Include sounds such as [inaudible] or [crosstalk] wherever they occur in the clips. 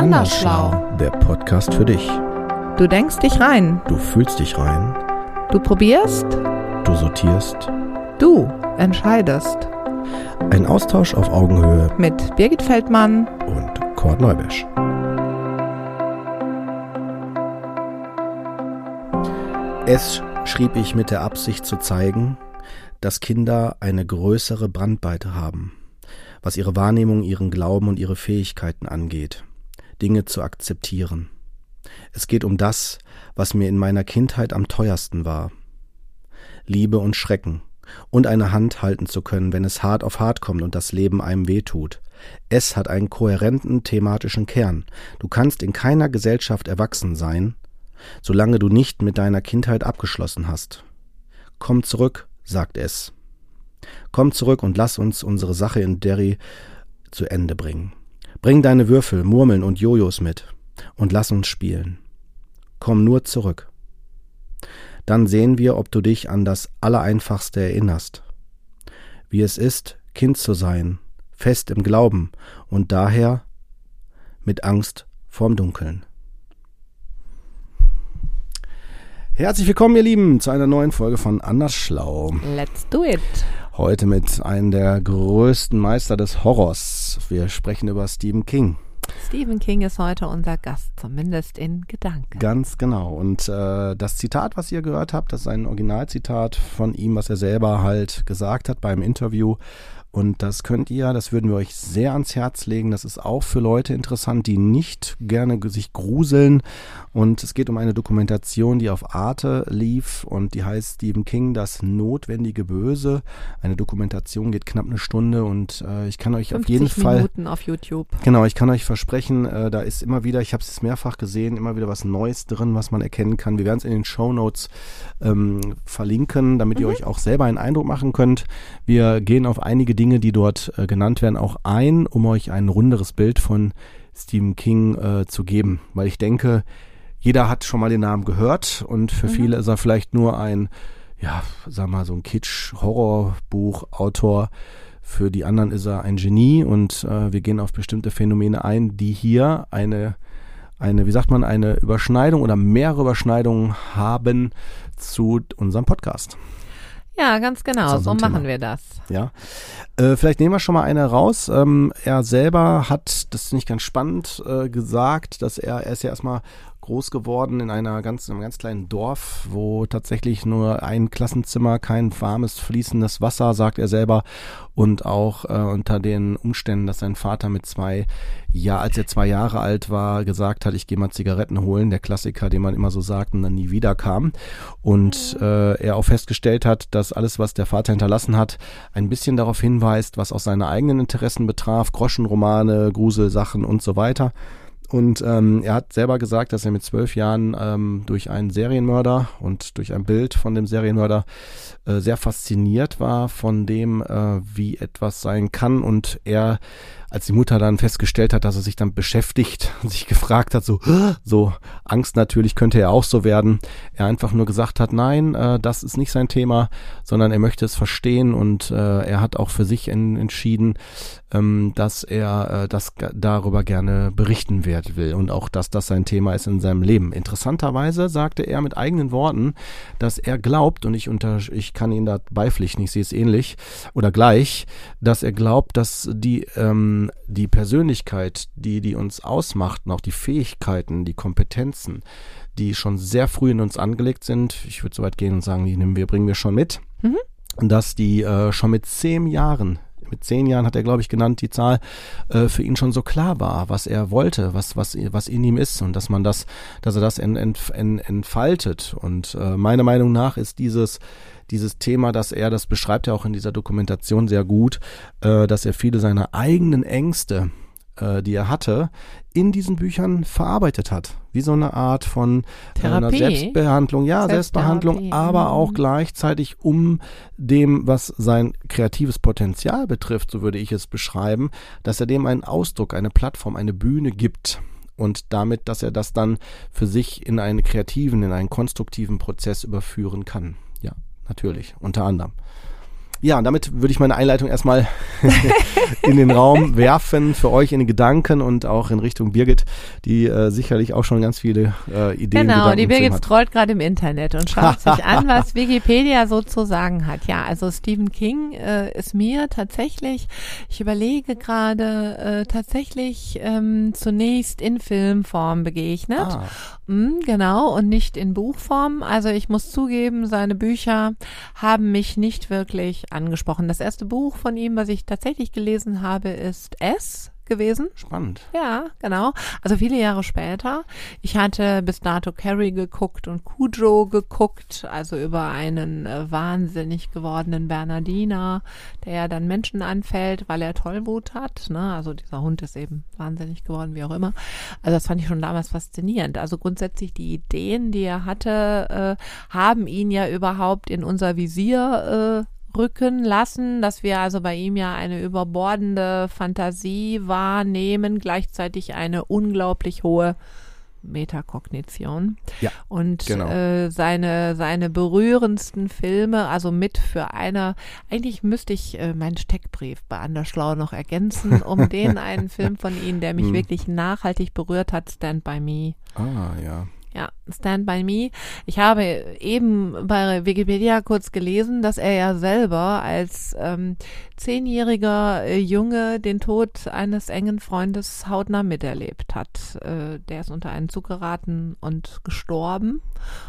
Andersschlau. Der Podcast für dich. Du denkst dich rein. Du fühlst dich rein. Du probierst. Du sortierst. Du entscheidest. Ein Austausch auf Augenhöhe Mit Birgit Feldmann. und Kurt Neubesch. Es schrieb ich mit der Absicht zu zeigen, dass Kinder eine größere Brandweite haben, was ihre Wahrnehmung, ihren Glauben und ihre Fähigkeiten angeht, Dinge zu akzeptieren. Es geht um das, was mir in meiner Kindheit am teuersten war. Liebe und Schrecken und eine Hand halten zu können, wenn es hart auf hart kommt und das Leben einem wehtut. Es hat einen kohärenten thematischen Kern. Du kannst in keiner Gesellschaft erwachsen sein, solange du nicht mit deiner Kindheit abgeschlossen hast. Komm zurück, sagt es. Komm zurück und lass uns unsere Sache in Derry zu Ende bringen. Bring deine Würfel, Murmeln und Jojos mit und lass uns spielen. Komm nur zurück. Dann sehen wir, ob du dich an das Allereinfachste erinnerst. Wie es ist, Kind zu sein, fest im Glauben und daher mit Angst vorm Dunkeln. Herzlich willkommen, ihr Lieben, zu einer neuen Folge von Anders Schlau. Let's do it. Heute mit einem der größten Meister des Horrors. Wir sprechen über Stephen King. Stephen King ist heute unser Gast, zumindest in Gedanken. Ganz genau. Und äh, das Zitat, was ihr gehört habt, das ist ein Originalzitat von ihm, was er selber halt gesagt hat beim Interview. Und das könnt ihr, das würden wir euch sehr ans Herz legen. Das ist auch für Leute interessant, die nicht gerne sich gruseln. Und es geht um eine Dokumentation, die auf Arte lief und die heißt Stephen King, das notwendige Böse. Eine Dokumentation geht knapp eine Stunde und äh, ich kann euch auf 50 jeden Fall Minuten auf YouTube. Genau, ich kann euch versprechen, äh, da ist immer wieder, ich habe es mehrfach gesehen, immer wieder was Neues drin, was man erkennen kann. Wir werden es in den Show Notes ähm, verlinken, damit ihr euch auch selber einen Eindruck machen könnt. Wir gehen auf einige Dinge, die dort äh, genannt werden, auch ein, um euch ein runderes Bild von Stephen King äh, zu geben, weil ich denke, jeder hat schon mal den Namen gehört und für viele ist er vielleicht nur ein, ja, sag mal, so ein Kitsch-Horrorbuch-Autor. Für die anderen ist er ein Genie und äh, wir gehen auf bestimmte Phänomene ein, die hier eine, eine, wie sagt man, eine Überschneidung oder mehrere Überschneidungen haben zu unserem Podcast. Ja, ganz genau. So unserem machen Thema. wir das. Ja. Äh, vielleicht nehmen wir schon mal eine raus. Ähm, er selber hat, das finde ich ganz spannend, äh, gesagt, dass er, er ist ja erstmal groß geworden in einer ganz, in einem ganz kleinen Dorf, wo tatsächlich nur ein Klassenzimmer, kein warmes, fließendes Wasser, sagt er selber, und auch äh, unter den Umständen, dass sein Vater mit zwei, ja, als er zwei Jahre alt war, gesagt hat, ich gehe mal Zigaretten holen, der Klassiker, den man immer so sagt und dann nie wieder kam. Und äh, er auch festgestellt hat, dass alles, was der Vater hinterlassen hat, ein bisschen darauf hinweist, was auch seine eigenen Interessen betraf, Groschenromane, Gruselsachen und so weiter. Und ähm, er hat selber gesagt, dass er mit zwölf Jahren ähm, durch einen Serienmörder und durch ein Bild von dem Serienmörder äh, sehr fasziniert war von dem, äh, wie etwas sein kann. Und er, als die Mutter dann festgestellt hat, dass er sich dann beschäftigt, [laughs] sich gefragt hat, so, so Angst natürlich könnte er auch so werden, er einfach nur gesagt hat, nein, äh, das ist nicht sein Thema, sondern er möchte es verstehen und äh, er hat auch für sich en entschieden, ähm, dass er äh, das darüber gerne berichten wird, will und auch, dass das sein Thema ist in seinem Leben. Interessanterweise sagte er mit eigenen Worten, dass er glaubt, und ich, unter, ich kann ihn da beipflichten, ich sehe es ähnlich oder gleich, dass er glaubt, dass die, ähm, die Persönlichkeit, die, die uns ausmacht, und auch die Fähigkeiten, die Kompetenzen, die schon sehr früh in uns angelegt sind, ich würde so weit gehen und sagen, die nehmen wir, bringen wir schon mit, Mhm. dass die äh, schon mit zehn Jahren mit zehn Jahren hat er, glaube ich, genannt, die Zahl, äh, für ihn schon so klar war, was er wollte, was, was, was in ihm ist und dass man das, dass er das en, en, en, entfaltet. Und äh, meiner Meinung nach ist dieses, dieses Thema, dass er, das beschreibt er auch in dieser Dokumentation sehr gut, äh, dass er viele seiner eigenen Ängste, äh, die er hatte, in diesen Büchern verarbeitet hat. Wie so eine Art von äh, einer Therapie. Selbstbehandlung, ja, Selbstbehandlung, aber mhm. auch gleichzeitig um dem, was sein kreatives Potenzial betrifft, so würde ich es beschreiben, dass er dem einen Ausdruck, eine Plattform, eine Bühne gibt und damit, dass er das dann für sich in einen kreativen, in einen konstruktiven Prozess überführen kann. Ja, natürlich, unter anderem. Ja, und damit würde ich meine Einleitung erstmal [laughs] in den Raum werfen, für euch in den Gedanken und auch in Richtung Birgit, die äh, sicherlich auch schon ganz viele äh, Ideen Genau, Gedanken die Birgit scrollt gerade im Internet und schaut [laughs] sich an, was Wikipedia so zu sagen hat. Ja, also Stephen King äh, ist mir tatsächlich, ich überlege gerade, äh, tatsächlich ähm, zunächst in Filmform begegnet. Ah. Mm, genau, und nicht in Buchform. Also ich muss zugeben, seine Bücher haben mich nicht wirklich angesprochen. Das erste Buch von ihm, was ich tatsächlich gelesen habe, ist S gewesen. Spannend. Ja, genau. Also viele Jahre später. Ich hatte bis dato Carrie geguckt und Cujo geguckt, also über einen äh, wahnsinnig gewordenen Bernardiner, der ja dann Menschen anfällt, weil er Tollwut hat. Ne? Also dieser Hund ist eben wahnsinnig geworden, wie auch immer. Also das fand ich schon damals faszinierend. Also grundsätzlich die Ideen, die er hatte, äh, haben ihn ja überhaupt in unser Visier äh, rücken lassen, dass wir also bei ihm ja eine überbordende Fantasie wahrnehmen, gleichzeitig eine unglaublich hohe Metakognition. Ja, Und genau. äh, seine, seine berührendsten Filme, also mit für eine, eigentlich müsste ich äh, meinen Steckbrief bei Anderschlau noch ergänzen, um [laughs] den einen Film von ihm, der mich Hm. wirklich nachhaltig berührt hat, Stand By Me. Ah, ja. Ja, Stand By Me. Ich habe eben bei Wikipedia kurz gelesen, dass er ja selber als ähm, zehnjähriger äh, Junge den Tod eines engen Freundes hautnah miterlebt hat. Äh, der ist unter einen Zug geraten und gestorben.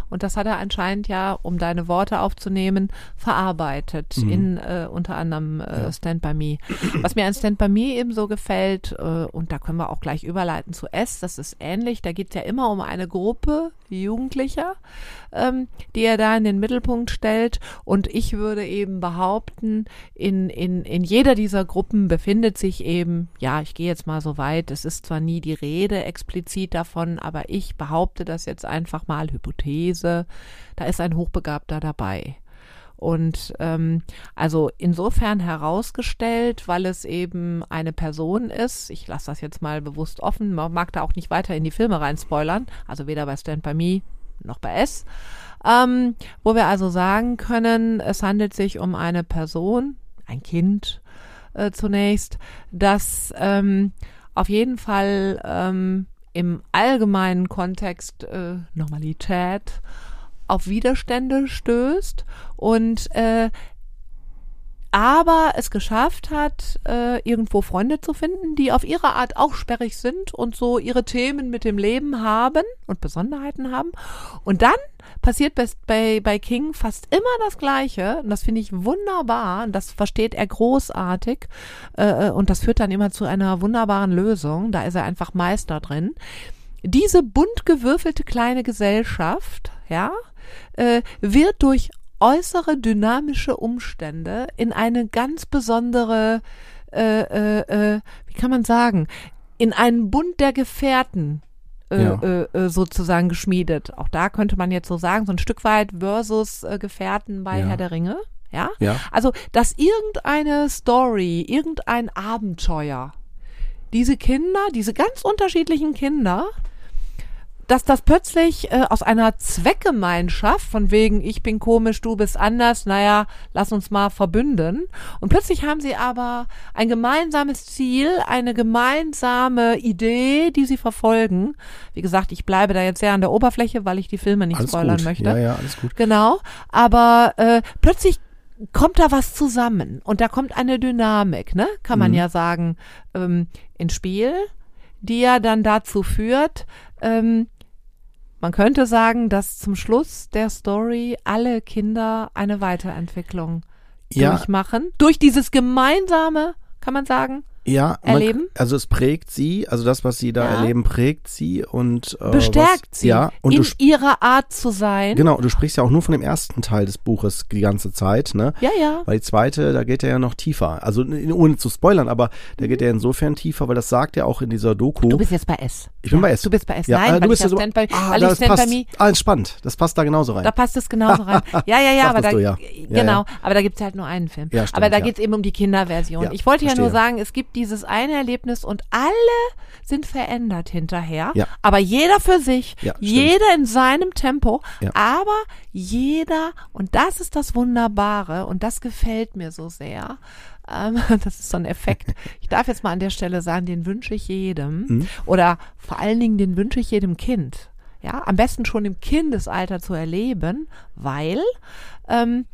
Und das hat er anscheinend ja, um deine Worte aufzunehmen, verarbeitet Mhm. in äh, unter anderem äh, Ja. Stand By Me. Was mir an Stand By Me ebenso gefällt, äh, und da können wir auch gleich überleiten zu S, das ist ähnlich, da geht es ja immer um eine Gruppe Jugendlicher, ähm, die er da in den Mittelpunkt stellt. Und ich würde eben behaupten, in, in, in jeder dieser Gruppen befindet sich eben, ja, ich gehe jetzt mal so weit, es ist zwar nie die Rede explizit davon, aber ich behaupte das jetzt einfach mal, Hypothese, da ist ein Hochbegabter dabei. Und ähm, also insofern herausgestellt, weil es eben eine Person ist, ich lasse das jetzt mal bewusst offen, man mag da auch nicht weiter in die Filme rein spoilern, also weder bei Stand By Me noch bei S, ähm, wo wir also sagen können, es handelt sich um eine Person, ein Kind äh, zunächst, das ähm, auf jeden Fall ähm, im allgemeinen Kontext äh, Normalität auf Widerstände stößt und äh, aber es geschafft hat, äh, irgendwo Freunde zu finden, die auf ihre Art auch sperrig sind und so ihre Themen mit dem Leben haben und Besonderheiten haben. Und dann passiert bei, bei, King fast immer das Gleiche. Und das finde ich wunderbar. Und das versteht er großartig. Äh, und das führt dann immer zu einer wunderbaren Lösung. Da ist er einfach Meister drin. Diese bunt gewürfelte kleine Gesellschaft, ja, äh, wird durch äußere dynamische Umstände in eine ganz besondere, äh, äh, äh, wie kann man sagen, in einen Bund der Gefährten äh, Ja. äh, äh, sozusagen geschmiedet. Auch da könnte man jetzt so sagen, so ein Stück weit versus äh, Gefährten bei Ja. Herr der Ringe. Ja? Ja. Also, dass irgendeine Story, irgendein Abenteuer, diese Kinder, diese ganz unterschiedlichen Kinder, dass das plötzlich äh, aus einer Zweckgemeinschaft, von wegen ich bin komisch, du bist anders, naja, lass uns mal verbünden. Und plötzlich haben sie aber ein gemeinsames Ziel, eine gemeinsame Idee, die sie verfolgen. Wie gesagt, ich bleibe da jetzt sehr an der Oberfläche, weil ich die Filme nicht Alles spoilern gut. möchte. Ja, ja, alles gut. Genau, aber äh, plötzlich kommt da was zusammen und da kommt eine Dynamik, ne? Kann man Mhm. ja sagen, ähm, ins Spiel, die ja dann dazu führt, ähm, man könnte sagen, dass zum Schluss der Story alle Kinder eine Weiterentwicklung Ja. durchmachen. Durch dieses gemeinsame, kann man sagen, Ja, man- Erleben? also es prägt sie, also das, was sie da Ja. erleben, prägt sie und äh, bestärkt was, sie Ja, und in ihrer Art zu sein. genau, du sprichst ja auch nur von dem ersten Teil des Buches die ganze Zeit, ne? Ja, ja. Weil die zweite, da geht er ja noch tiefer. Also ohne zu spoilern, aber da geht er insofern tiefer, weil das sagt er auch in dieser Doku. Du bist jetzt bei S. ich bin bei S. Du bist bei S. Ja, Nein, äh, du bist ich ja ja so, Stand by, ah, weil ich das Stand passt. by Me Ah, entspannt. Das passt da genauso rein. Da passt es genauso [laughs] rein. Ja, ja, ja, aber da, du ja. Ja, genau, ja. aber da gibt's halt nur einen Film. Ja, stimmt, aber da ja. geht's eben um die Kinderversion. Ja, ich wollte ja nur sagen, es gibt dieses eine Erlebnis und alle sind verändert hinterher. Ja. Aber jeder für sich, Ja, jeder in seinem Tempo, Ja. aber jeder, und das ist das Wunderbare und das gefällt mir so sehr. Ähm, [laughs] das ist so ein Effekt. Ich darf jetzt mal an der Stelle sagen, den wünsche ich jedem. Mhm. Oder vor allen Dingen, den wünsche ich jedem Kind. Ja, am besten schon im Kindesalter zu erleben, weil ähm,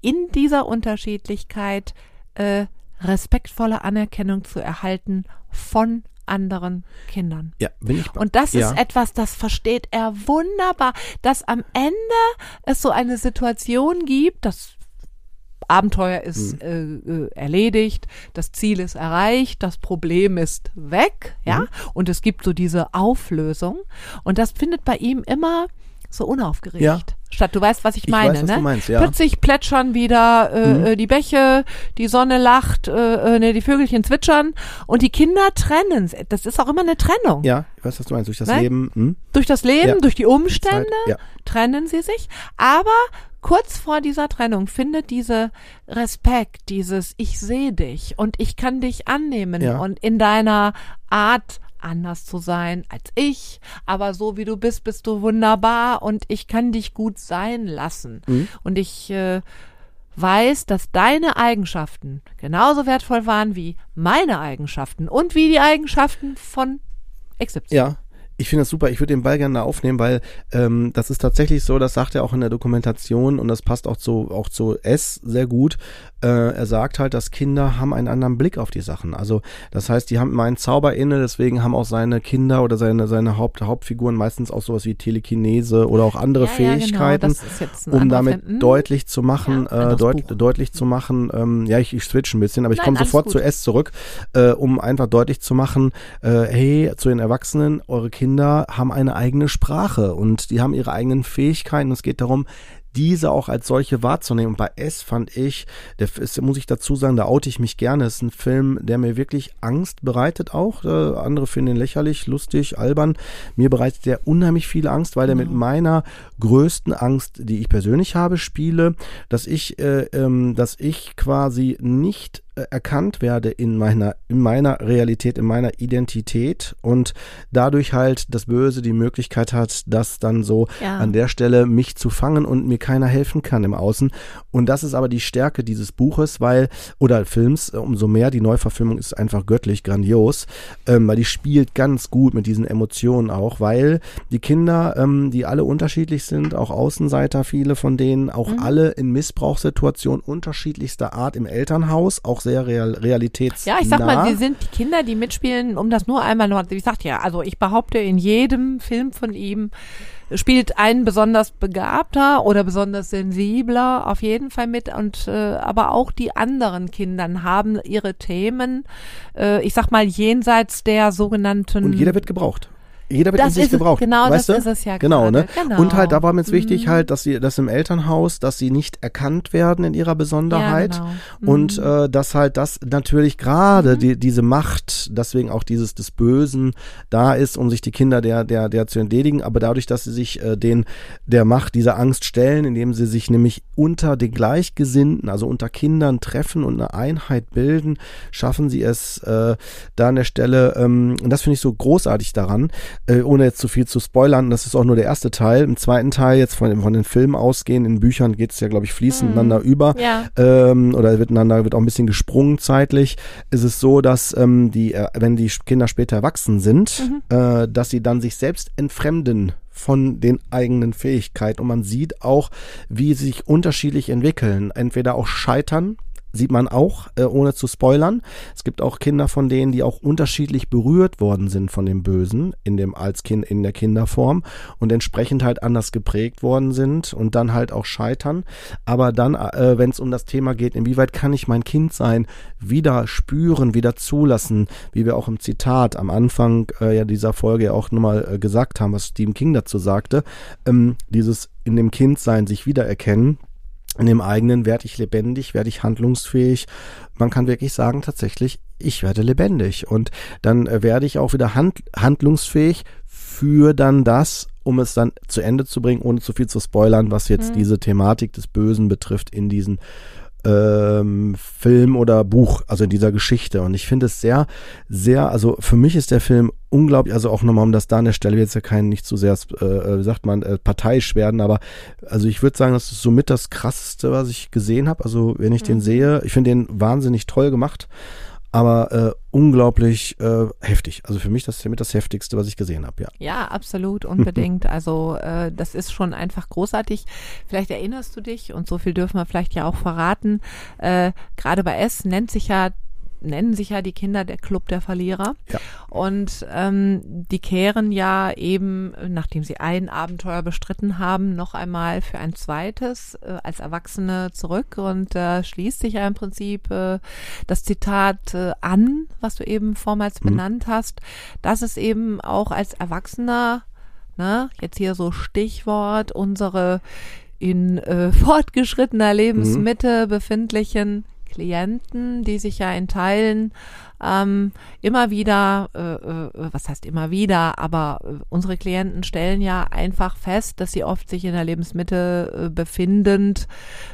in dieser Unterschiedlichkeit äh, respektvolle Anerkennung zu erhalten von anderen Kindern. Ja, bin ich Und das ja. ist etwas, das versteht er wunderbar, dass am Ende es so eine Situation gibt, das Abenteuer ist äh, äh, erledigt, das Ziel ist erreicht, das Problem ist weg, ja, und es gibt so diese Auflösung und das findet bei ihm immer so unaufgeregt Ja. statt. Du weißt, was ich Ich meine, weiß, was ne? du meinst, ja. Mhm. Plötzlich plätschern wieder äh, äh, die Bäche, die Sonne lacht, äh, äh, ne, die Vögelchen zwitschern und die Kinder trennen. Das ist auch immer eine Trennung. Ja, ich weiß, was du meinst. Durch das Ne? Leben. Hm? Durch das Leben, Ja. durch die Umstände Zeit, ja. trennen sie sich. Aber kurz vor dieser Trennung findet diese Respekt, dieses Ich sehe dich und ich kann dich annehmen Ja. und in deiner Art anders zu sein als ich, aber so wie du bist, bist du wunderbar und ich kann dich gut sein lassen. Mhm. Und ich äh, weiß, dass deine Eigenschaften genauso wertvoll waren wie meine Eigenschaften und wie die Eigenschaften von XY. Ja, ich finde das super. Ich würde den Ball gerne aufnehmen, weil ähm, das ist tatsächlich so, das sagt er auch in der Dokumentation und das passt auch zu, auch zu S sehr gut. Äh, er sagt halt, dass Kinder haben einen anderen Blick auf die Sachen. Also das heißt, die haben immer einen Zauber inne, deswegen haben auch seine Kinder oder seine, seine Haupt, Hauptfiguren meistens auch sowas wie Telekinese oder auch andere Ja, ja, genau, Fähigkeiten. jetzt ein um damit Film. Hm? deutlich zu machen, Ja, äh, deut Buch. deutlich zu machen, ähm, ja, ich, ich switch ein bisschen, aber ich komme sofort gut. zu S zurück, äh, um einfach deutlich zu machen, äh, hey, zu den Erwachsenen, eure Kinder haben eine eigene Sprache und die haben ihre eigenen Fähigkeiten. Es geht darum, diese auch als solche wahrzunehmen. Und bei S fand ich, der ist, muss ich dazu sagen, da oute ich mich gerne. Es ist ein Film, der mir wirklich Angst bereitet auch. Äh, andere finden ihn lächerlich, lustig, albern. Mir bereitet der unheimlich viel Angst, weil der mit meiner größten Angst, die ich persönlich habe, spiele, dass ich, äh, ähm, dass ich quasi nicht erkannt werde in meiner, in meiner Realität, in meiner Identität und dadurch halt das Böse die Möglichkeit hat, das dann so Ja. an der Stelle mich zu fangen und mir keiner helfen kann im Außen. Und das ist aber die Stärke dieses Buches, weil, oder Films, äh, umso mehr, die Neuverfilmung ist einfach göttlich, grandios, ähm, weil die spielt ganz gut mit diesen Emotionen auch, weil die Kinder, ähm, die alle unterschiedlich sind, auch Außenseiter, viele von denen, auch Mhm. alle in Missbrauchssituationen unterschiedlichster Art im Elternhaus, auch sehr real, realitätsnah. Ja, ich sag mal, sie sind die Kinder, die mitspielen, um das nur einmal noch, ich sag ja, also ich behaupte, in jedem Film von ihm spielt ein besonders begabter oder besonders sensibler auf jeden Fall mit und äh, aber auch die anderen Kindern haben ihre Themen, äh, ich sag mal jenseits der sogenannten Und jeder wird gebraucht. Jeder wird Das in sich es, gebraucht. genau, weißt das du? ist es ja Genau, gerade, ne? genau. Und halt, da war mir jetzt wichtig Mhm. halt, dass sie, dass im Elternhaus, dass sie nicht erkannt werden in ihrer Besonderheit. Ja, genau. Mhm. Und äh, dass halt das natürlich gerade die, diese Macht, deswegen auch dieses des Bösen da ist, um sich die Kinder der, der, der zu entledigen, aber dadurch, dass sie sich äh, den der Macht dieser Angst stellen, indem sie sich nämlich unter den Gleichgesinnten, also unter Kindern treffen und eine Einheit bilden, schaffen sie es äh, da an der Stelle, ähm, und das finde ich so großartig daran, äh, ohne jetzt zu viel zu spoilern, das ist auch nur der erste Teil. Im zweiten Teil, jetzt von, von den Filmen ausgehen, in Büchern geht es ja, glaube ich, fließend ineinander über Ja. ähm, oder wird einander wird auch ein bisschen gesprungen zeitlich, ist es so, dass ähm, die, äh, wenn die Kinder später erwachsen sind, äh, dass sie dann sich selbst entfremden von den eigenen Fähigkeiten und man sieht auch, wie sie sich unterschiedlich entwickeln. Entweder auch scheitern, sieht man auch, äh, ohne zu spoilern. Es gibt auch Kinder von denen, die auch unterschiedlich berührt worden sind von dem Bösen in dem als Kind in der Kinderform und entsprechend halt anders geprägt worden sind und dann halt auch scheitern. Aber dann, äh, wenn es um das Thema geht, inwieweit kann ich mein Kind sein, wieder spüren, wieder zulassen, wie wir auch im Zitat am Anfang äh, ja dieser Folge ja auch nochmal äh, gesagt haben, was Stephen King dazu sagte, ähm, dieses in dem Kindsein sich wiedererkennen in dem eigenen werde ich lebendig, werde ich handlungsfähig. Man kann wirklich sagen, tatsächlich, ich werde lebendig. Und dann äh, werde ich auch wieder hand, handlungsfähig für dann das, um es dann zu Ende zu bringen, ohne zu viel zu spoilern, was jetzt diese Thematik des Bösen betrifft in diesen ähm, Film oder Buch, also in dieser Geschichte. Und ich finde es sehr, sehr, also für mich ist der Film unglaublich, also auch nochmal, um das da an der Stelle jetzt ja kein, nicht zu sehr, äh, äh, sagt man, äh, parteiisch werden, aber also ich würde sagen, das ist somit das krasseste, was ich gesehen habe. Also wenn ich mhm. den sehe, ich finde den wahnsinnig toll gemacht aber äh, unglaublich äh, heftig. Also für mich das ist damit das heftigste, was ich gesehen habe, ja. Ja, absolut, unbedingt. [laughs] also äh, das ist schon einfach großartig. Vielleicht erinnerst du dich, und so viel dürfen wir vielleicht ja auch verraten, äh, gerade bei S nennt sich ja nennen sich ja die Kinder der Club der Verlierer. Ja. Und ähm, die kehren ja eben, nachdem sie ein Abenteuer bestritten haben, noch einmal für ein zweites äh, als Erwachsene zurück. Und da äh, schließt sich ja im Prinzip äh, das Zitat äh, an, was du eben vormals mhm. benannt hast, dass es eben auch als Erwachsener, ne, jetzt hier so Stichwort, unsere in äh, fortgeschrittener Lebensmitte mhm. befindlichen Klienten, die sich ja in Teilen ähm, immer wieder, äh, äh, was heißt immer wieder, aber äh, unsere Klienten stellen ja einfach fest, dass sie oft sich in der Lebensmitte äh, befindend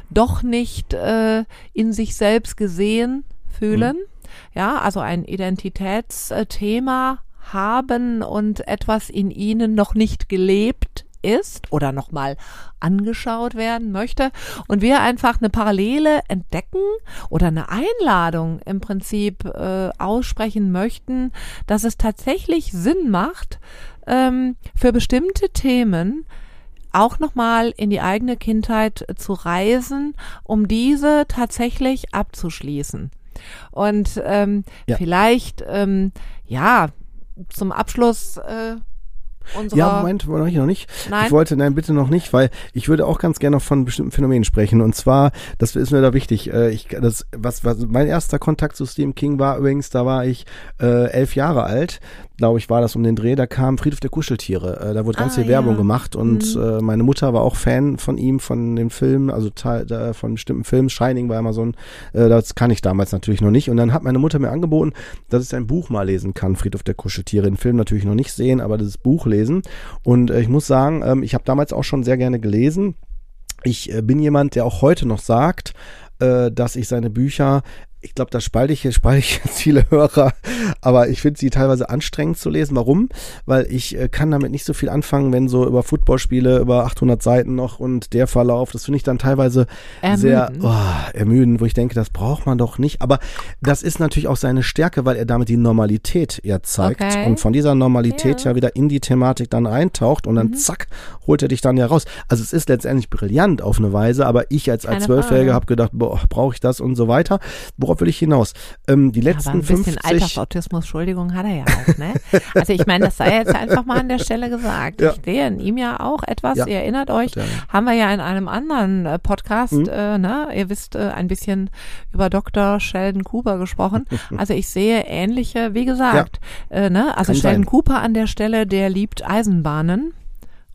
doch nicht äh, in sich selbst gesehen fühlen. Mhm. Ja, also ein Identitätsthema haben und etwas in ihnen noch nicht gelebt ist oder nochmal angeschaut werden möchte und wir einfach eine Parallele entdecken oder eine Einladung im Prinzip äh, aussprechen möchten, dass es tatsächlich Sinn macht, ähm, für bestimmte Themen auch nochmal in die eigene Kindheit zu reisen, um diese tatsächlich abzuschließen. Und ähm, ja. vielleicht, ähm, ja, zum Abschluss äh, ja, Moment, wollte ich noch nicht. Nein. Ich wollte, nein, bitte noch nicht, weil ich würde auch ganz gerne noch von bestimmten Phänomenen sprechen. Und zwar, das ist mir da wichtig. Äh, ich, das, was, was mein erster Kontakt zu Stephen King war übrigens, da war ich äh, elf Jahre alt glaube ich, war das um den Dreh, da kam Friedhof der Kuscheltiere. Äh, da wurde ganz ah, viel ja. Werbung gemacht und mhm. äh, meine Mutter war auch Fan von ihm, von dem Film, also Teil, äh, von bestimmten Filmen. Shining war immer so ein, äh, das kann ich damals natürlich noch nicht. Und dann hat meine Mutter mir angeboten, dass ich ein Buch mal lesen kann, Friedhof der Kuscheltiere. Den Film natürlich noch nicht sehen, aber das Buch lesen. Und äh, ich muss sagen, ähm, ich habe damals auch schon sehr gerne gelesen. Ich äh, bin jemand, der auch heute noch sagt, äh, dass ich seine Bücher ich glaube, da spalte ich, spalte ich jetzt viele Hörer, aber ich finde sie teilweise anstrengend zu lesen. Warum? Weil ich äh, kann damit nicht so viel anfangen, wenn so über Footballspiele über 800 Seiten noch und der Verlauf, das finde ich dann teilweise ermüden. sehr oh, ermüdend, wo ich denke, das braucht man doch nicht. Aber das ist natürlich auch seine Stärke, weil er damit die Normalität ja zeigt okay. und von dieser Normalität ja. ja. wieder in die Thematik dann eintaucht und dann mhm. zack, holt er dich dann ja raus. Also es ist letztendlich brillant auf eine Weise, aber ich als, als Zwölfjähriger habe gedacht, boah, brauche ich das und so weiter. Worauf worauf will ich hinaus? Ähm, die letzten ja, aber ein bisschen 50 Altersautismus, Entschuldigung, hat er ja auch, ne? Also ich meine, das sei jetzt einfach mal an der Stelle gesagt. Ja. Ich sehe in ihm ja auch etwas, ja. ihr erinnert euch, haben wir ja in einem anderen äh, Podcast, mhm. äh, ne? Ihr wisst, äh, ein bisschen über Dr. Sheldon Cooper gesprochen. [laughs] Also ich sehe ähnliche, wie gesagt, äh, ne? Also Kann Sheldon sein. Cooper an der Stelle, der liebt Eisenbahnen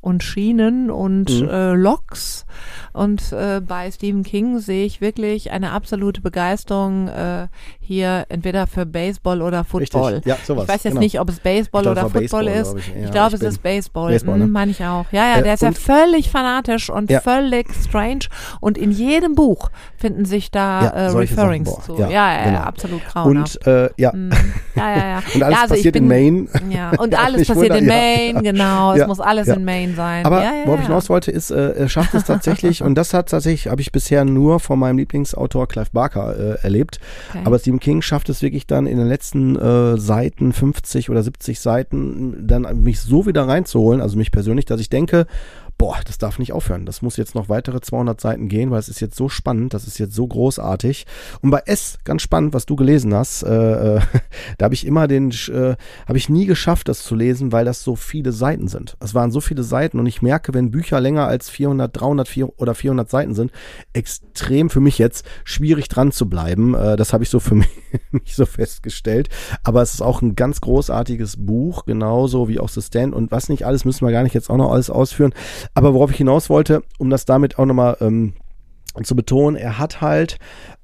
und Schienen und mhm. äh, Loks. Und äh, bei Stephen King sehe ich wirklich eine absolute Begeisterung äh, hier entweder für Baseball oder Football. Richtig. Ja, sowas. Ich weiß jetzt genau. nicht, ob es Baseball oder Football Baseball, ist. Ich, ja, ich glaube, es ist Baseball. Baseball ne? hm, meine ich auch. Ja, ja, äh, der ist ja völlig fanatisch und ja. völlig strange. Und in jedem Buch finden sich da ja, äh, Referrings zu. Ja, ja, genau. absolut grauenhaft. Und äh, ja. Mm, ja, ja, [laughs] ja. und alles also passiert bin, in Maine. Ja, [laughs] und alles passiert in Maine, genau. Es muss alles in Maine sein. Aber worauf ich hinaus wollte, ist, äh, er schafft es [laughs] tatsächlich, und das hat tatsächlich, habe ich bisher nur von meinem Lieblingsautor Clive Barker äh, erlebt. Okay. Aber Stephen King schafft es wirklich dann in den letzten äh, Seiten, 50 oder 70 Seiten, dann mich so wieder reinzuholen, also mich persönlich, dass ich denke, boah, das darf nicht aufhören. Das muss jetzt noch weitere 200 Seiten gehen, weil es ist jetzt so spannend, das ist jetzt so großartig. Und bei S, ganz spannend, was du gelesen hast, äh, äh, [laughs] da habe ich immer den, äh, habe ich nie geschafft, das zu lesen, weil das so viele Seiten sind. Es waren so viele Seiten und ich merke, wenn Bücher länger als 400, 300 400 oder 400 Seiten sind, extrem für mich jetzt schwierig dran zu bleiben. Äh, das habe ich so für [laughs] mich, mich so festgestellt. Aber es ist auch ein ganz großartiges Buch, genauso wie auch The Stand und was nicht alles, müssen wir gar nicht jetzt auch noch alles ausführen. Aber worauf ich hinaus wollte, um das damit auch nochmal ähm, zu betonen, er hat halt,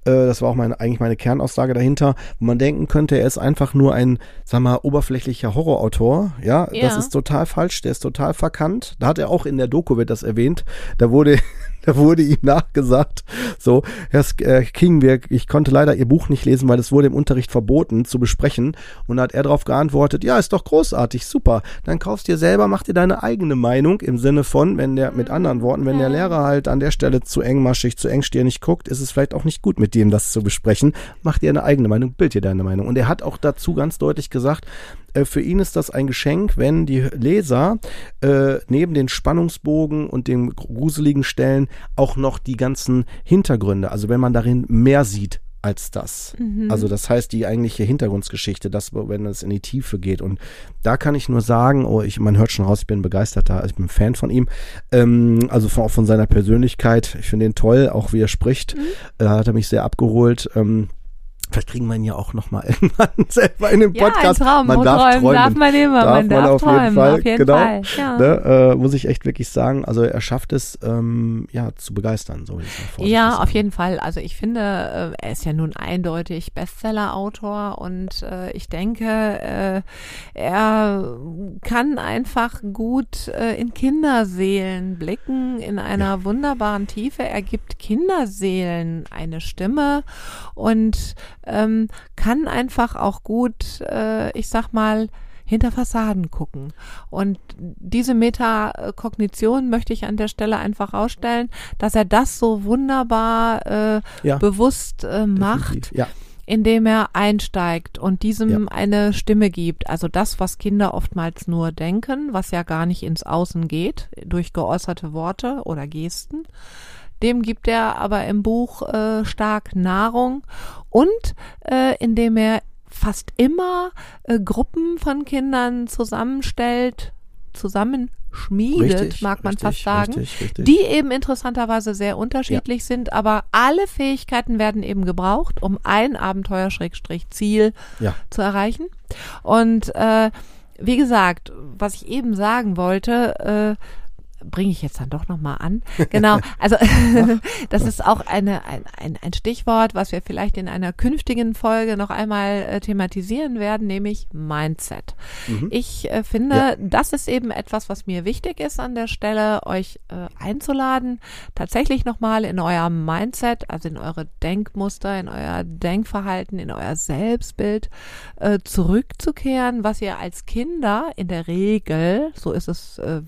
das war auch meine, eigentlich meine Kernaussage dahinter, wo man denken könnte, er ist einfach nur ein, sag mal, oberflächlicher Horrorautor. Ja, ja, das ist total falsch, der ist total verkannt. Da hat er auch in der Doku wird das erwähnt. Da wurde [laughs] da wurde ihm nachgesagt, so, Herr äh, King, wir, ich konnte leider Ihr Buch nicht lesen, weil es wurde im Unterricht verboten zu besprechen. Und da hat er darauf geantwortet, ja, ist doch großartig, super. Dann kaufst dir selber, mach dir deine eigene Meinung im Sinne von, wenn der, mit anderen Worten, wenn der Lehrer halt an der Stelle zu engmaschig, zu engstirnig guckt, ist es vielleicht auch nicht gut mit dem das zu besprechen. Mach dir eine eigene Meinung, bild dir deine Meinung. Und er hat auch dazu ganz deutlich gesagt, äh, für ihn ist das ein Geschenk, wenn die Leser äh, neben den Spannungsbogen und den gruseligen Stellen auch noch die ganzen Hintergründe, also wenn man darin mehr sieht als das. Mhm. Also das heißt die eigentliche Hintergrundgeschichte, das, wenn es in die Tiefe geht. Und da kann ich nur sagen, oh, ich, man hört schon raus, ich bin begeisterter, ich bin Fan von ihm. Ähm, also von, auch von seiner Persönlichkeit. Ich finde ihn toll, auch wie er spricht. Mhm. Äh, hat er mich sehr abgeholt. Ähm, Vielleicht kriegen wir ihn ja auch nochmal [laughs] irgendwann selber in den Podcast. Ja, Traum, man darf träumen, darf man immer, darf man, man darf auf träumen, jeden Fall. auf jeden genau. Fall. Ja. Ne, äh, muss ich echt wirklich sagen. Also er schafft es, ähm, ja, zu begeistern. So ja, auf jeden Fall. Also ich finde, äh, er ist ja nun eindeutig Bestseller-Autor und äh, ich denke, äh, er kann einfach gut äh, in Kinderseelen blicken, in einer ja. wunderbaren Tiefe. Er gibt Kinderseelen eine Stimme und ähm, kann einfach auch gut, äh, ich sag mal, hinter Fassaden gucken. Und diese Metakognition möchte ich an der Stelle einfach rausstellen, dass er das so wunderbar äh, ja, bewusst äh, macht. Ja indem er einsteigt und diesem ja. eine Stimme gibt. Also das, was Kinder oftmals nur denken, was ja gar nicht ins Außen geht, durch geäußerte Worte oder Gesten. Dem gibt er aber im Buch äh, stark Nahrung und äh, indem er fast immer äh, Gruppen von Kindern zusammenstellt, zusammenschmiedet, richtig, mag man richtig, fast sagen, richtig, die eben interessanterweise sehr unterschiedlich ja. sind, aber alle Fähigkeiten werden eben gebraucht, um ein Abenteuer-Ziel ja. zu erreichen. Und äh, wie gesagt, was ich eben sagen wollte, äh, bringe ich jetzt dann doch nochmal an. Genau, also [laughs] das ist auch eine, ein, ein, Stichwort, was wir vielleicht in einer künftigen Folge noch einmal äh, thematisieren werden, nämlich Mindset. Mhm. Ich äh, finde, ja. das ist eben etwas, was mir wichtig ist an der Stelle, euch äh, einzuladen, tatsächlich nochmal in euer Mindset, also in eure Denkmuster, in euer Denkverhalten, in euer Selbstbild äh, zurückzukehren, was ihr als Kinder in der Regel, so ist es äh,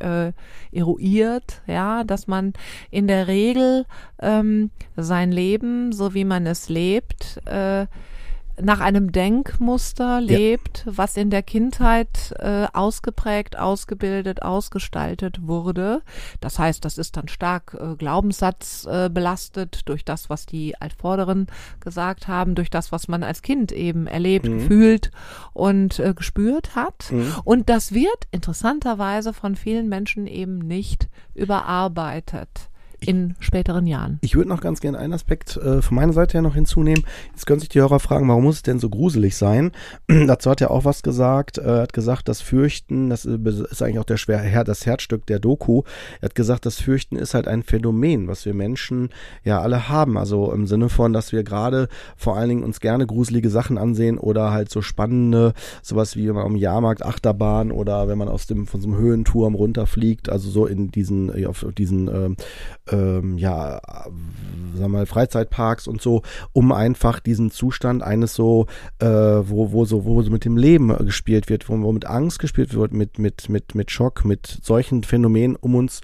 äh, eruiert, ja, dass man in der Regel ähm, sein Leben, so wie man es lebt, äh, nach einem Denkmuster lebt, ja. was in der Kindheit äh, ausgeprägt, ausgebildet, ausgestaltet wurde. Das heißt, das ist dann stark äh, Glaubenssatz äh, belastet durch das, was die Altvorderen gesagt haben, durch das, was man als Kind eben erlebt, mhm. gefühlt und äh, gespürt hat. Mhm. Und das wird interessanterweise von vielen Menschen eben nicht überarbeitet in späteren Jahren. Ich würde noch ganz gerne einen Aspekt äh, von meiner Seite her noch hinzunehmen. Jetzt können sich die Hörer fragen, warum muss es denn so gruselig sein? [clears throat] Dazu hat er auch was gesagt. Er hat gesagt, das Fürchten, das ist eigentlich auch der schwer, das Herzstück der Doku. Er hat gesagt, das Fürchten ist halt ein Phänomen, was wir Menschen ja alle haben. Also im Sinne von, dass wir gerade vor allen Dingen uns gerne gruselige Sachen ansehen oder halt so spannende, sowas wie wenn man am Jahrmarkt Achterbahn oder wenn man aus dem von so einem Höhenturm runterfliegt, also so in diesen auf diesen äh, ähm, ja, wir mal, Freizeitparks und so, um einfach diesen Zustand eines so, äh, wo, wo so, wo so mit dem Leben gespielt wird, wo, wo mit Angst gespielt wird, mit, mit, mit, mit Schock, mit solchen Phänomenen, um uns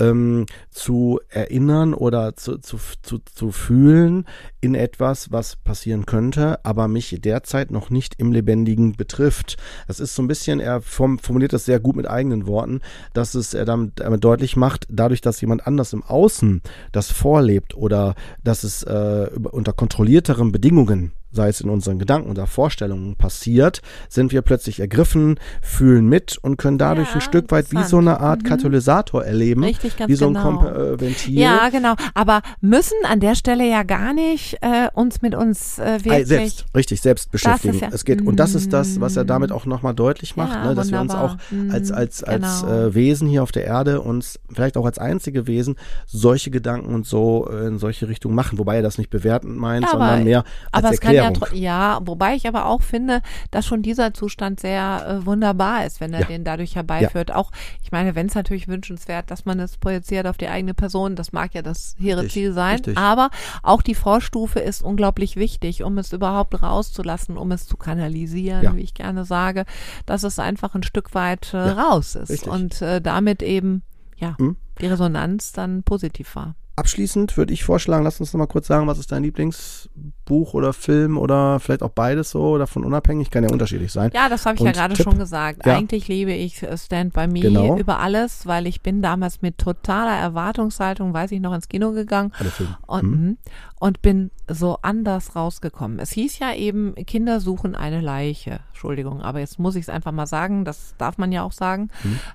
ähm, zu erinnern oder zu, zu, zu, zu fühlen in etwas, was passieren könnte, aber mich derzeit noch nicht im Lebendigen betrifft. Das ist so ein bisschen, er formuliert das sehr gut mit eigenen Worten, dass es er damit, damit deutlich macht, dadurch, dass jemand anders im Außen das vorlebt oder dass es äh, unter kontrollierteren Bedingungen sei es in unseren Gedanken oder Vorstellungen passiert, sind wir plötzlich ergriffen, fühlen mit und können dadurch ja, ein Stück weit wie so eine Art mhm. Katalysator erleben, Richtig, ganz wie so ein genau. äh, Ventil. Ja, genau. Aber müssen an der Stelle ja gar nicht äh, uns mit uns äh, wirklich selbst, richtig, selbst beschäftigen. Ja, es geht und das ist das, was er damit auch nochmal deutlich macht, ja, ne, dass wir uns auch als als als genau. äh, Wesen hier auf der Erde uns vielleicht auch als einzige Wesen solche Gedanken und so äh, in solche Richtungen machen, wobei er das nicht bewertend meint, sondern mehr als Erklärung Erklärung. ja, ja, wobei ich aber auch finde, dass schon dieser Zustand sehr äh, wunderbar ist, wenn er Ja. den dadurch herbeiführt. Auch, ich meine, wenn es natürlich wünschenswert, dass man es projiziert auf die eigene Person, das mag ja das hehre Ziel sein, richtig. aber auch die Vorstufe ist unglaublich wichtig, um es überhaupt rauszulassen, um es zu kanalisieren, Ja. wie ich gerne sage, dass es einfach ein Stück weit äh, Ja, raus ist richtig. und äh, damit eben, ja, Mhm. die Resonanz dann positiv war. Abschließend würde ich vorschlagen, lass uns noch mal kurz sagen, was ist dein Lieblingsbuch oder Film oder vielleicht auch beides so, davon unabhängig, kann ja unterschiedlich sein. Ja, das habe ich ja Und gerade Tipp? schon gesagt. Ja. Eigentlich liebe ich äh, Stand By Me Genau. über alles, weil ich bin damals mit totaler Erwartungshaltung, weiß ich noch, ins Kino gegangen Alle Filme. und, mhm, und bin so anders rausgekommen. Es hieß ja eben, Kinder suchen eine Leiche. Entschuldigung, aber jetzt muss ich es einfach mal sagen, das darf man ja auch sagen.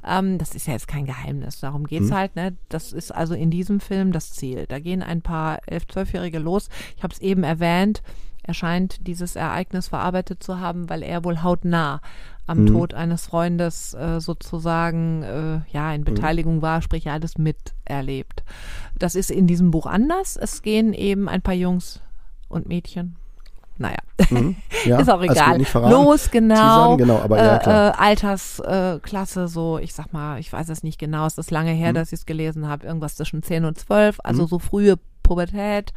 Ähm, das ist ja jetzt kein Geheimnis, darum geht's halt. Ne? Das ist also in diesem Film das Ziel. Da gehen ein paar elf-, zwölfjährige los. Ich habe es eben erwähnt, er scheint dieses Ereignis verarbeitet zu haben, weil er wohl hautnah am Tod eines Freundes äh, sozusagen äh, ja in Beteiligung war, sprich er hat es miterlebt. Das ist in diesem Buch anders. Es gehen eben ein paar Jungs und Mädchen. Naja, Mhm. [laughs] Ja, ist auch egal. Los, genau. Teasern, genau, aber ja, klar. Äh, Altersklasse, äh, so, ich sag mal, ich weiß es nicht genau, es ist lange her, Mhm. dass ich es gelesen habe, irgendwas zwischen 10 und 12, also so frühe Pubertät.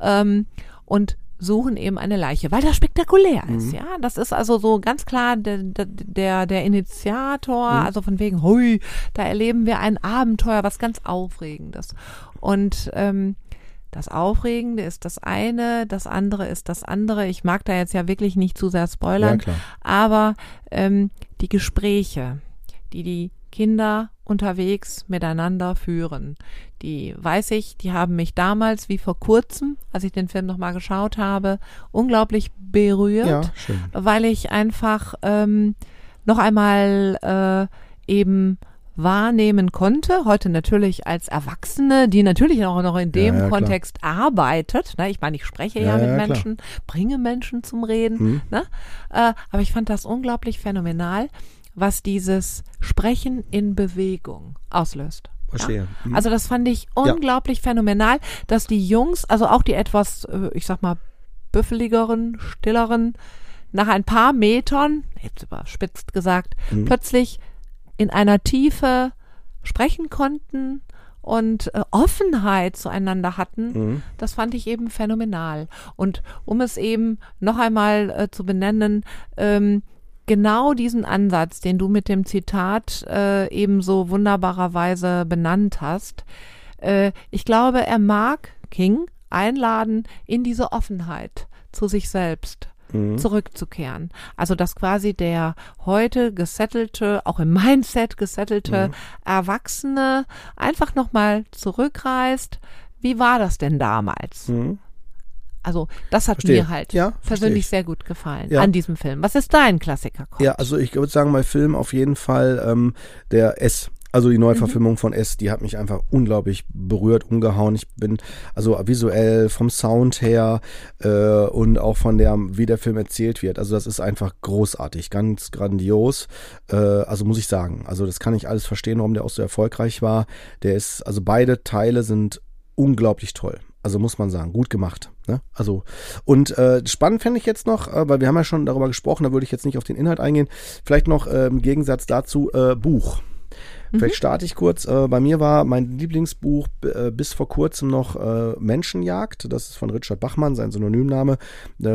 Ähm, und suchen eben eine Leiche, weil das spektakulär Mhm. ist, ja. Das ist also so ganz klar der, der, der, der Initiator, Mhm. also von wegen, hui, da erleben wir ein Abenteuer, was ganz Aufregendes. Und ähm, das Aufregende ist das eine, das andere ist das andere. Ich mag da jetzt ja wirklich nicht zu sehr Ja, spoilern, klar. aber ähm, die Gespräche, die die Kinder unterwegs miteinander führen, die weiß ich, die haben mich damals wie vor kurzem, als ich den Film nochmal geschaut habe, unglaublich berührt Ja, weil ich einfach ähm, noch einmal äh, eben wahrnehmen konnte, heute natürlich als Erwachsene, die natürlich auch noch in dem Ja, ja, klar. Kontext arbeitet. Ne? Ich meine, ich spreche ja, Ja, mit ja, klar. Menschen, bringe Menschen zum Reden. Mhm. Ne? Äh, aber ich fand das unglaublich phänomenal, was dieses Sprechen in Bewegung auslöst. Verstehe. Mhm. Also das fand ich unglaublich phänomenal, dass die Jungs, also auch die etwas, äh, ich sag mal, büffeligeren, stilleren, nach ein paar Metern, jetzt überspitzt gesagt, Mhm. plötzlich in einer Tiefe sprechen konnten und äh, Offenheit zueinander hatten, Mhm. das fand ich eben phänomenal. Und um es eben noch einmal äh, zu benennen, ähm, genau diesen Ansatz, den du mit dem Zitat äh, eben so wunderbarerweise benannt hast, äh, ich glaube, er mag King einladen in diese Offenheit zu sich selbst Mhm. zurückzukehren. Also dass quasi der heute gesettelte, auch im Mindset gesettelte Mhm. Erwachsene einfach nochmal zurückreist. Wie war das denn damals? Mhm. Also das hat Verstehe. mir halt Ja, persönlich ich. sehr gut gefallen Ja. an diesem Film. Was ist dein Klassiker? Ja, also ich würde sagen, bei Film auf jeden Fall ähm, der S. Also die Neuverfilmung von S, die hat mich einfach unglaublich berührt, umgehauen. Ich bin also visuell vom Sound her äh, und auch von der, wie der Film erzählt wird. Also das ist einfach großartig, ganz grandios. Äh, also muss ich sagen. Also das kann ich alles verstehen, warum der auch so erfolgreich war. Der ist, also beide Teile sind unglaublich toll. Also muss man sagen, gut gemacht. Ne? Also und äh, spannend fände ich jetzt noch, äh, weil wir haben ja schon darüber gesprochen, da würde ich jetzt nicht auf den Inhalt eingehen. Vielleicht noch äh, im Gegensatz dazu äh, Buch. Vielleicht starte ich kurz. Äh, bei mir war mein Lieblingsbuch äh, bis vor kurzem noch äh, Menschenjagd. Das ist von Richard Bachmann, sein Synonymname,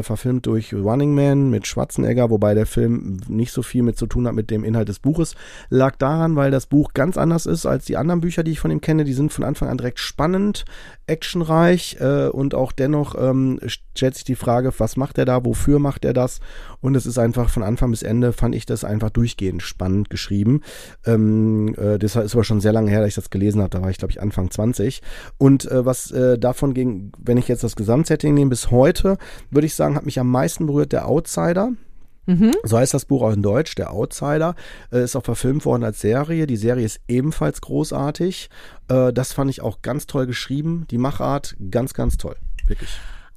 verfilmt durch Running Man mit Schwarzenegger, wobei der Film nicht so viel mit zu tun hat mit dem Inhalt des Buches. Lag daran, weil das Buch ganz anders ist als die anderen Bücher, die ich von ihm kenne. Die sind von Anfang an direkt spannend, actionreich äh, und auch dennoch ähm, stellt sich die Frage, was macht er da, wofür macht er das? Und es ist einfach von Anfang bis Ende, fand ich das einfach durchgehend spannend geschrieben. Ähm, äh, das ist aber schon sehr lange her, dass ich das gelesen habe. Da war ich, glaube ich, Anfang 20. Und äh, was äh, davon ging, wenn ich jetzt das Gesamtsetting nehme, bis heute, würde ich sagen, hat mich am meisten berührt der Outsider. Mhm. So heißt das Buch auch in Deutsch, der Outsider, äh, ist auch verfilmt worden als Serie. Die Serie ist ebenfalls großartig. Äh, das fand ich auch ganz toll geschrieben. Die Machart ganz, ganz toll. Wirklich.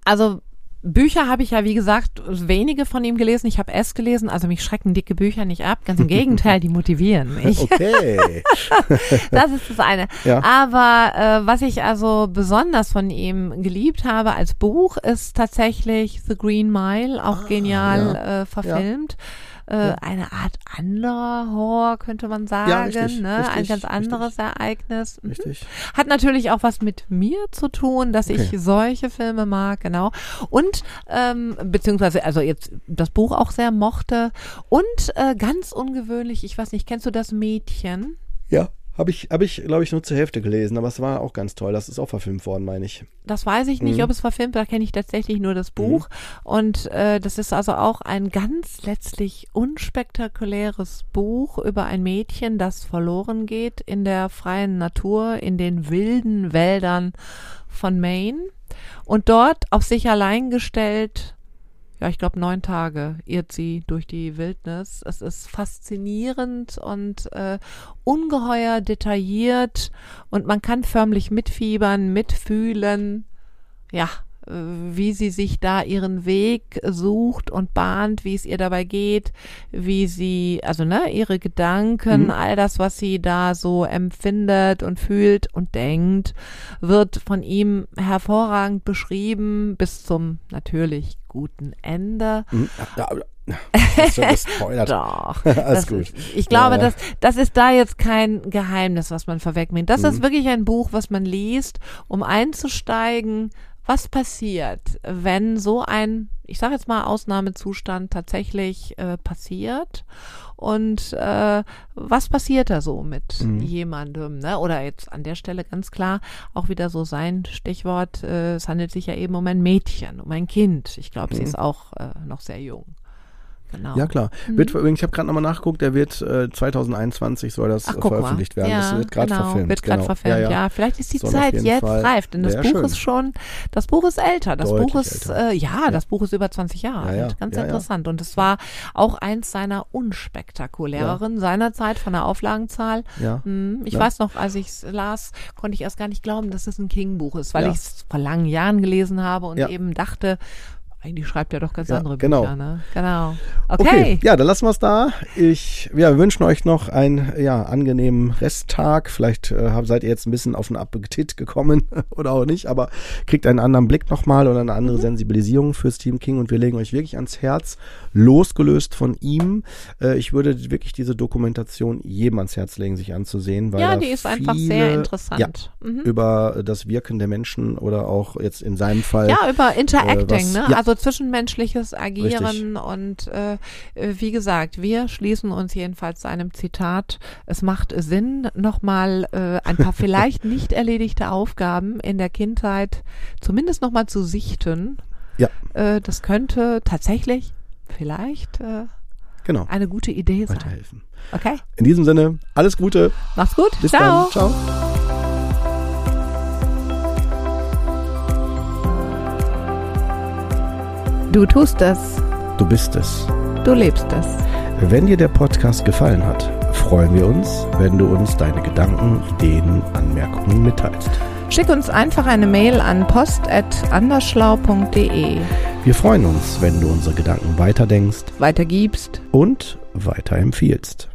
Also Bücher habe ich ja, wie gesagt, wenige von ihm gelesen. Ich habe es gelesen, also mich schrecken dicke Bücher nicht ab. Ganz im [laughs] Gegenteil, die motivieren mich. Okay. [laughs] das ist das eine. Ja. Aber äh, was ich also besonders von ihm geliebt habe als Buch, ist tatsächlich The Green Mile, auch Ah, genial ja. äh, verfilmt. Äh, Eine Art anderer Horror, könnte man sagen. Ja, richtig, ne? Ein richtig, ganz anderes Ereignis. Mhm. Richtig. Hat natürlich auch was mit mir zu tun, dass Okay. ich solche Filme mag, genau. Und ähm, beziehungsweise also jetzt das Buch auch sehr mochte. Und äh, ganz ungewöhnlich, ich weiß nicht, kennst du das Mädchen? Ja, habe ich, hab ich glaube ich, nur zur Hälfte gelesen, aber es war auch ganz toll. Das ist auch verfilmt worden, meine ich. Das weiß ich nicht, Mhm. ob es verfilmt, da kenne ich tatsächlich nur das Buch. Und äh, das ist also auch ein ganz letztlich unspektakuläres Buch über ein Mädchen, das verloren geht in der freien Natur, in den wilden Wäldern von Maine und dort auf sich allein gestellt. Ja, ich glaube, neun Tage irrt sie durch die Wildnis. Es ist faszinierend und äh, ungeheuer detailliert und man kann förmlich mitfiebern, mitfühlen, ja, wie sie sich da ihren Weg sucht und bahnt, wie es ihr dabei geht, wie sie, also ne, ihre Gedanken, Mhm. all das, was sie da so empfindet und fühlt und denkt, wird von ihm hervorragend beschrieben bis zum natürlich guten Ende. Hm, Ja, [laughs] das. Doch. [laughs] Alles gut. Ich glaube, Ja, ja. Das, das ist da jetzt kein Geheimnis, was man vorwegnimmt. Das Mhm. ist wirklich ein Buch, was man liest, um einzusteigen, was passiert, wenn so ein, ich sage jetzt mal, Ausnahmezustand tatsächlich äh, passiert und äh, was passiert da so mit Mhm. jemandem, ne? Oder jetzt an der Stelle ganz klar auch wieder so sein Stichwort, äh, es handelt sich ja eben um ein Mädchen, um ein Kind. Ich glaube, sie ist auch äh, noch sehr jung. Genau. Mhm. Ja, klar. Wird, übrigens, ich habe gerade nochmal nachgeguckt, der wird äh, 2021 soll das Ach, äh, veröffentlicht werden. Ja, das wird gerade genau, verfilmt. Wird gerade genau. verfilmt, ja, ja. Vielleicht ist die Soll Zeit jetzt Fall- reif, denn das Buch schön. ist schon, das Buch ist älter. Das Deutlich Buch ist, äh, ja, das Buch ist über 20 Jahre Ja, ja. alt. Ganz Ja, ja. interessant. Und es war auch eins seiner unspektakuläreren seinerzeit von der Auflagenzahl. Ja. Hm, Ich Ja. weiß noch, als ich es las, konnte ich erst gar nicht glauben, dass es ein King-Buch ist, weil Ja. ich es vor langen Jahren gelesen habe und Ja. eben dachte, eigentlich schreibt er doch ganz Ja, andere genau. Bücher. Ne? Genau. Okay. Okay. ja, dann lassen wir es da. Ich, ja, wir wünschen euch noch einen ja, angenehmen Resttag. Vielleicht äh, seid ihr jetzt ein bisschen auf den Appetit gekommen [laughs] oder auch nicht, aber kriegt einen anderen Blick nochmal oder eine andere Mhm. Sensibilisierung für Stephen King und wir legen euch wirklich ans Herz, losgelöst von ihm. Äh, ich würde wirklich diese Dokumentation jedem ans Herz legen, sich anzusehen, weil Ja, die ist einfach sehr interessant. Ja, Mhm. über das Wirken der Menschen oder auch jetzt in seinem Fall. Ja, über Interacting, äh, was- ne? ja. Also zwischenmenschliches Agieren und äh, äh, wie gesagt, wir schließen uns jedenfalls zu einem Zitat. Es macht Sinn, nochmal äh, ein paar [laughs] vielleicht nicht erledigte Aufgaben in der Kindheit zumindest nochmal zu sichten. Ja. Äh, das könnte tatsächlich vielleicht äh, genau. eine gute Idee sein. Okay, In diesem Sinne, alles Gute. mach's gut. Bis Ciao. dann. Ciao. Du tust es, Du bist es. du lebst es. Wenn dir der Podcast gefallen hat, freuen wir uns, wenn du uns deine Gedanken, Ideen, Anmerkungen mitteilst. Schick uns einfach eine Mail an post.anderschlau.de. Wir freuen uns, wenn du unsere Gedanken weiterdenkst Weitergibst. und weiterempfiehlst.